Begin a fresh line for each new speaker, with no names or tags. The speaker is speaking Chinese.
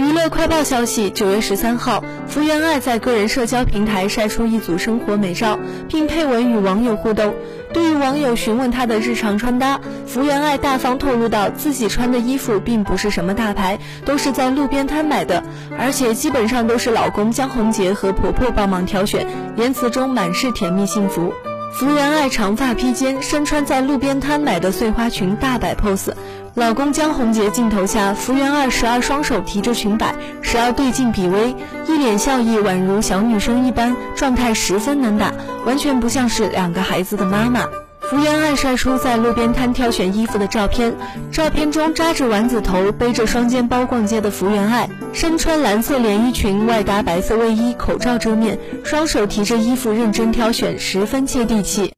娱乐快报消息：九月十三号，福原爱在个人社交平台晒出一组生活美照，并配文与网友互动。对于网友询问她的日常穿搭，福原爱大方透露到，自己穿的衣服并不是什么大牌，都是在路边摊买的，而且基本上都是老公江宏杰和婆婆帮忙挑选，言辞中满是甜蜜幸福。福原爱长发披肩，身穿在路边摊买的碎花裙，大摆 pose。老公江宏杰镜头下，福原爱时而双手提着裙摆，时而对镜比微，一脸笑意，宛如小女生一般，状态十分能打，完全不像是两个孩子的妈妈。福原爱晒出在路边摊挑选衣服的照片，照片中扎着丸子头、背着双肩包逛街的福原爱，身穿蓝色连衣裙，外搭白色卫衣，口罩遮面，双手提着衣服认真挑选，十分接地气。